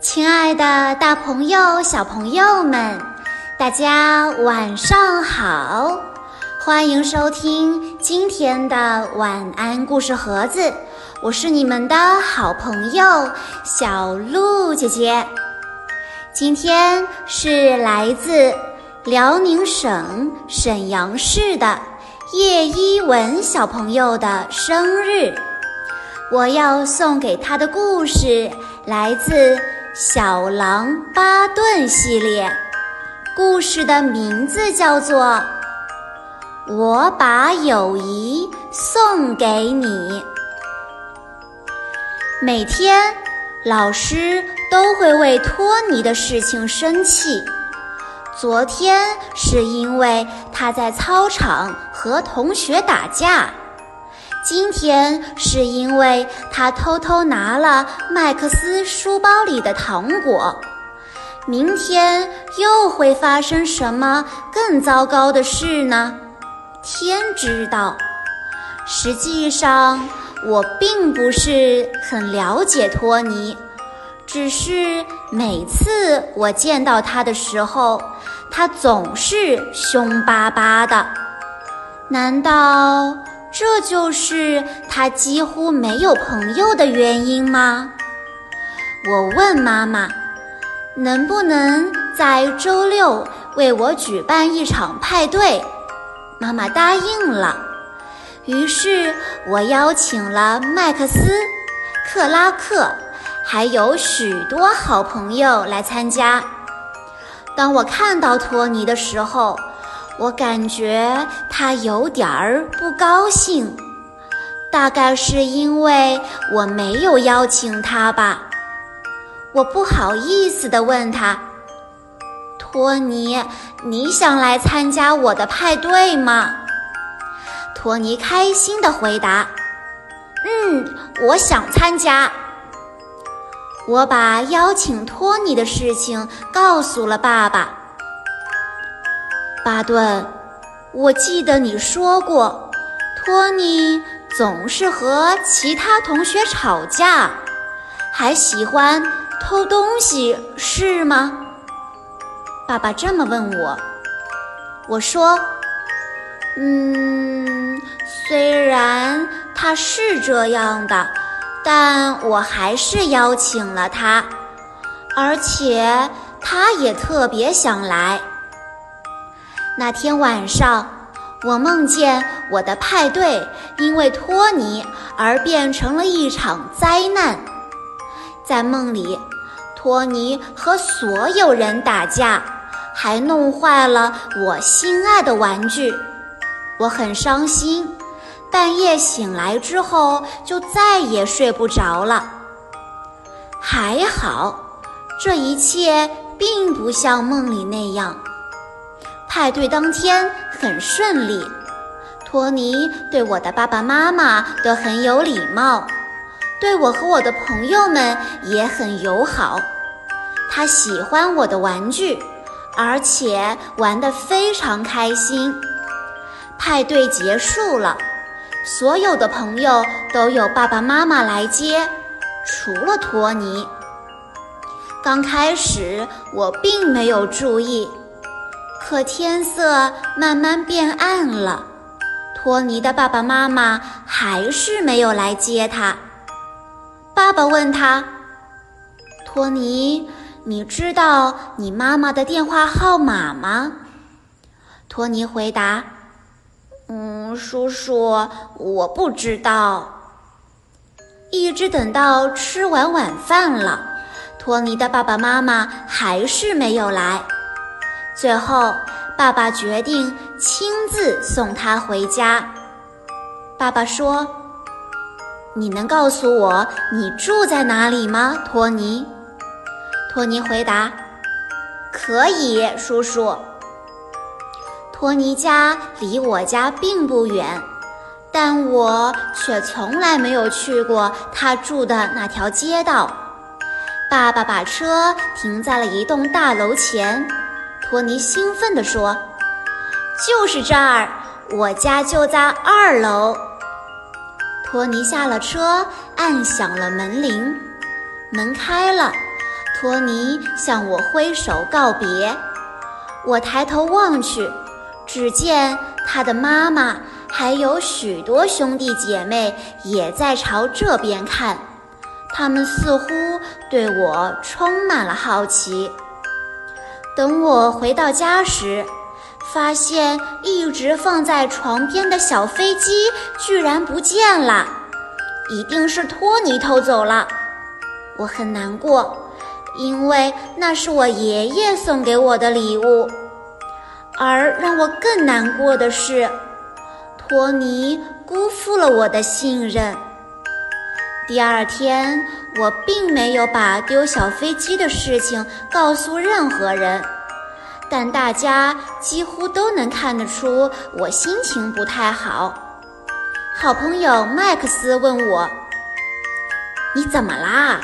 亲爱的，大朋友、小朋友们，大家晚上好！欢迎收听今天的晚安故事盒子，我是你们的好朋友小鹿姐姐。今天是来自辽宁省沈阳市的叶一文小朋友的生日，我要送给他的故事来自。小狼巴顿系列故事的名字叫做《我把友谊送给你》。每天，老师都会为托尼的事情生气。昨天是因为他在操场和同学打架。今天是因为他偷偷拿了麦克斯书包里的糖果，明天又会发生什么更糟糕的事呢？天知道。实际上，我并不是很了解托尼，只是每次我见到他的时候，他总是凶巴巴的。难道？这就是他几乎没有朋友的原因吗？我问妈妈，能不能在周六为我举办一场派对？妈妈答应了。于是我邀请了麦克斯、克拉克，还有许多好朋友来参加。当我看到托尼的时候，我感觉他有点儿不高兴，大概是因为我没有邀请他吧。我不好意思地问他：“托尼，你想来参加我的派对吗？”托尼开心地回答：“嗯，我想参加。”我把邀请托尼的事情告诉了爸爸。巴顿，我记得你说过，托尼总是和其他同学吵架，还喜欢偷东西，是吗？爸爸这么问我。我说：“嗯，虽然他是这样的，但我还是邀请了他，而且他也特别想来。”那天晚上，我梦见我的派对因为托尼而变成了一场灾难。在梦里，托尼和所有人打架，还弄坏了我心爱的玩具。我很伤心，半夜醒来之后就再也睡不着了。还好，这一切并不像梦里那样。派对当天很顺利，托尼对我的爸爸妈妈都很有礼貌，对我和我的朋友们也很友好。他喜欢我的玩具，而且玩得非常开心。派对结束了，所有的朋友都有爸爸妈妈来接，除了托尼。刚开始我并没有注意。可天色慢慢变暗了，托尼的爸爸妈妈还是没有来接他。爸爸问他：“托尼，你知道你妈妈的电话号码吗？”托尼回答：“嗯，叔叔，我不知道。”一直等到吃完晚饭了，托尼的爸爸妈妈还是没有来。最后，爸爸决定亲自送他回家。爸爸说：“你能告诉我你住在哪里吗，托尼？”托尼回答：“可以，叔叔。”托尼家离我家并不远，但我却从来没有去过他住的那条街道。爸爸把车停在了一栋大楼前。托尼兴奋地说：“就是这儿，我家就在二楼。”托尼下了车，按响了门铃，门开了，托尼向我挥手告别。我抬头望去，只见他的妈妈还有许多兄弟姐妹也在朝这边看，他们似乎对我充满了好奇。等我回到家时，发现一直放在床边的小飞机居然不见了，一定是托尼偷走了。我很难过。因为那是我爷爷送给我的礼物，而让我更难过的是，托尼辜负了我的信任。第二天，我并没有把丢小飞机的事情告诉任何人，但大家几乎都能看得出我心情不太好。好朋友麦克斯问我：“你怎么啦？”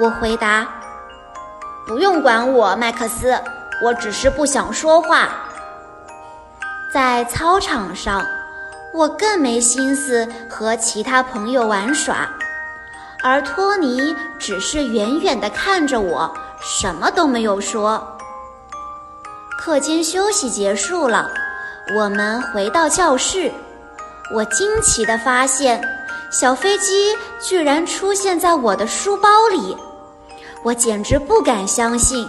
我回答：“不用管我，麦克斯，我只是不想说话。”在操场上，我更没心思和其他朋友玩耍，而托尼只是远远地看着我，什么都没有说。课间休息结束了，我们回到教室，我惊奇地发现，小飞机居然出现在我的书包里。我简直不敢相信，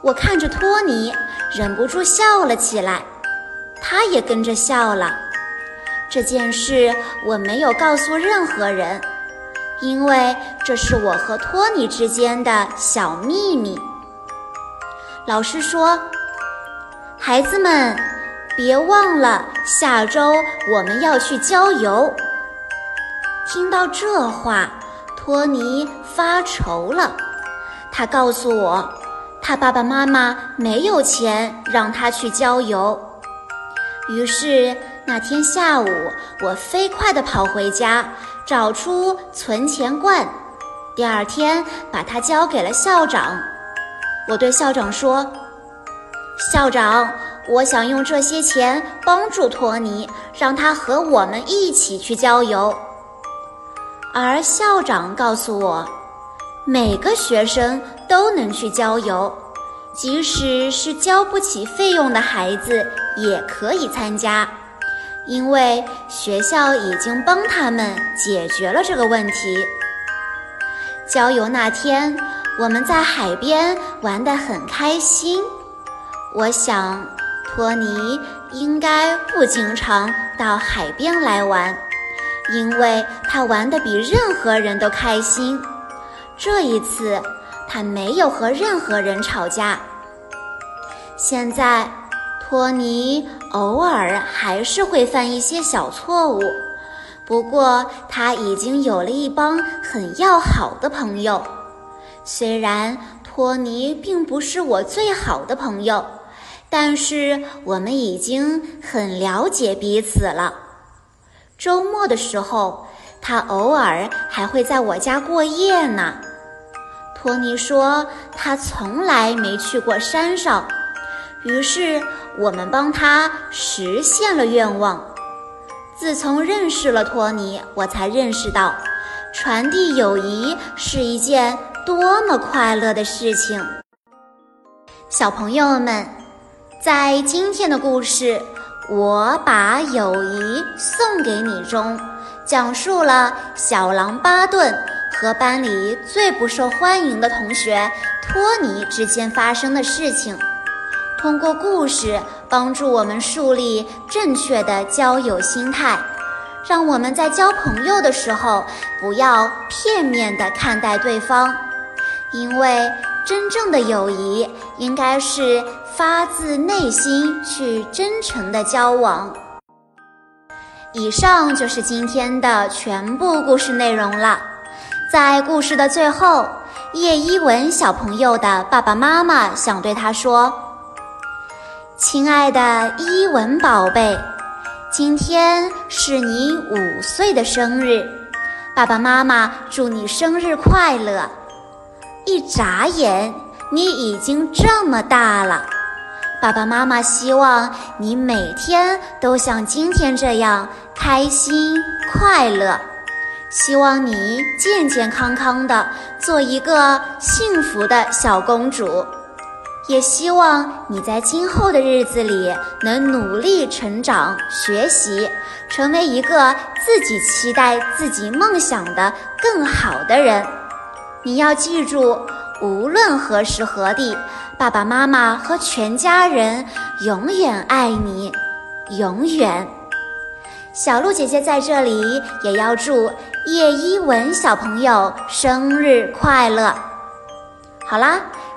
我看着托尼，忍不住笑了起来，他也跟着笑了。这件事我没有告诉任何人，因为这是我和托尼之间的小秘密。老师说：“孩子们，别忘了下周我们要去郊游。”听到这话。托尼发愁了，他告诉我，他爸爸妈妈没有钱让他去郊游。于是那天下午，我飞快地跑回家，找出存钱罐，第二天把它交给了校长。我对校长说：“校长，我想用这些钱帮助托尼，让他和我们一起去郊游。”而校长告诉我，每个学生都能去郊游，即使是交不起费用的孩子也可以参加，因为学校已经帮他们解决了这个问题。郊游那天，我们在海边玩得很开心。我想，托尼应该不经常到海边来玩。因为他玩得比任何人都开心，这一次他没有和任何人吵架。现在，托尼偶尔还是会犯一些小错误，不过他已经有了一帮很要好的朋友。虽然托尼并不是我最好的朋友，但是我们已经很了解彼此了。周末的时候，他偶尔还会在我家过夜呢。托尼说他从来没去过山上，于是我们帮他实现了愿望。自从认识了托尼，我才认识到，传递友谊是一件多么快乐的事情。小朋友们，在今天的故事。我把友谊送给你中，讲述了小狼巴顿和班里最不受欢迎的同学托尼之间发生的事情。通过故事帮助我们树立正确的交友心态，让我们在交朋友的时候不要片面地看待对方，因为真正的友谊应该是。发自内心去真诚的交往。以上就是今天的全部故事内容了。在故事的最后，叶一文小朋友的爸爸妈妈想对他说：“亲爱的伊文宝贝，今天是你五岁的生日，爸爸妈妈祝你生日快乐！一眨眼，你已经这么大了。”爸爸妈妈希望你每天都像今天这样开心快乐。希望你健健康康的，做一个幸福的小公主。也希望你在今后的日子里能努力成长、学习，成为一个自己期待、自己梦想的更好的人。你要记住，无论何时何地，爸爸妈妈和全家人永远爱你，永远。小鹿姐姐在这里也要祝叶一文小朋友生日快乐。好啦。